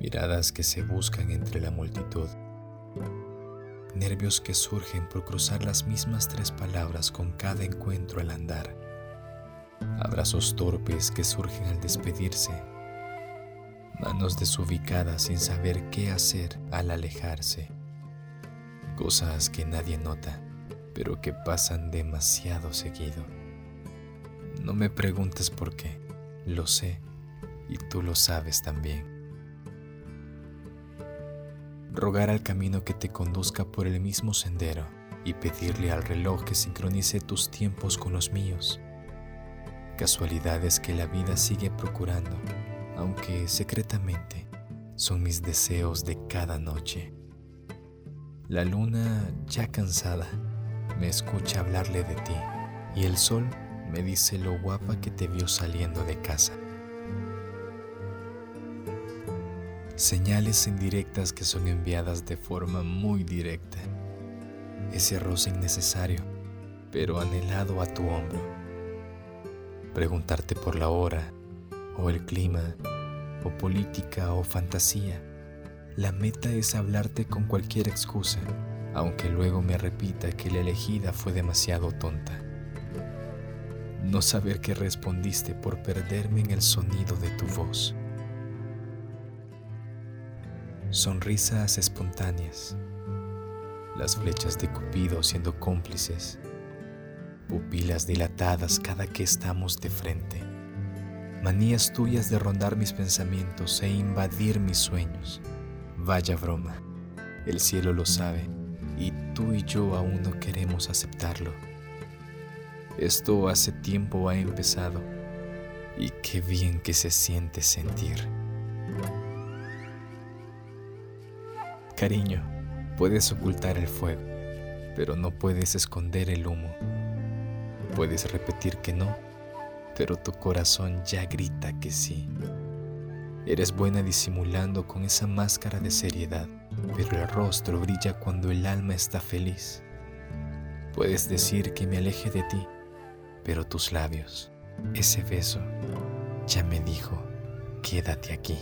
miradas que se buscan entre la multitud, nervios que surgen por cruzar las mismas tres palabras con cada encuentro al andar, abrazos torpes que surgen al despedirse, manos desubicadas sin saber qué hacer al alejarse, cosas que nadie nota, pero que pasan demasiado seguido. No me preguntes por qué, lo sé y tú lo sabes también rogar al camino que te conduzca por el mismo sendero y pedirle al reloj que sincronice tus tiempos con los míos. Casualidades que la vida sigue procurando, aunque secretamente son mis deseos de cada noche. La luna, ya cansada, me escucha hablarle de ti y el sol me dice lo guapa que te vio saliendo de casa. Señales indirectas que son enviadas de forma muy directa. Ese roce innecesario, pero anhelado a tu hombro. Preguntarte por la hora, o el clima, o política, o fantasía. La meta es hablarte con cualquier excusa, aunque luego me repita que la elegida fue demasiado tonta. No saber qué respondiste por perderme en el sonido de tu voz sonrisas espontáneas, las flechas de Cupido siendo cómplices, pupilas dilatadas cada que estamos de frente, manías tuyas de rondar mis pensamientos e invadir mis sueños. Vaya broma, el cielo lo sabe y tú y yo aún no queremos aceptarlo. Esto hace tiempo ha empezado y qué bien que se siente sentir. Cariño, puedes ocultar el fuego, pero no puedes esconder el humo. Puedes repetir que no, pero tu corazón ya grita que sí. Eres buena disimulando con esa máscara de seriedad, pero el rostro brilla cuando el alma está feliz. Puedes decir que me aleje de ti, pero tus labios, ese beso, ya me dijo, quédate aquí.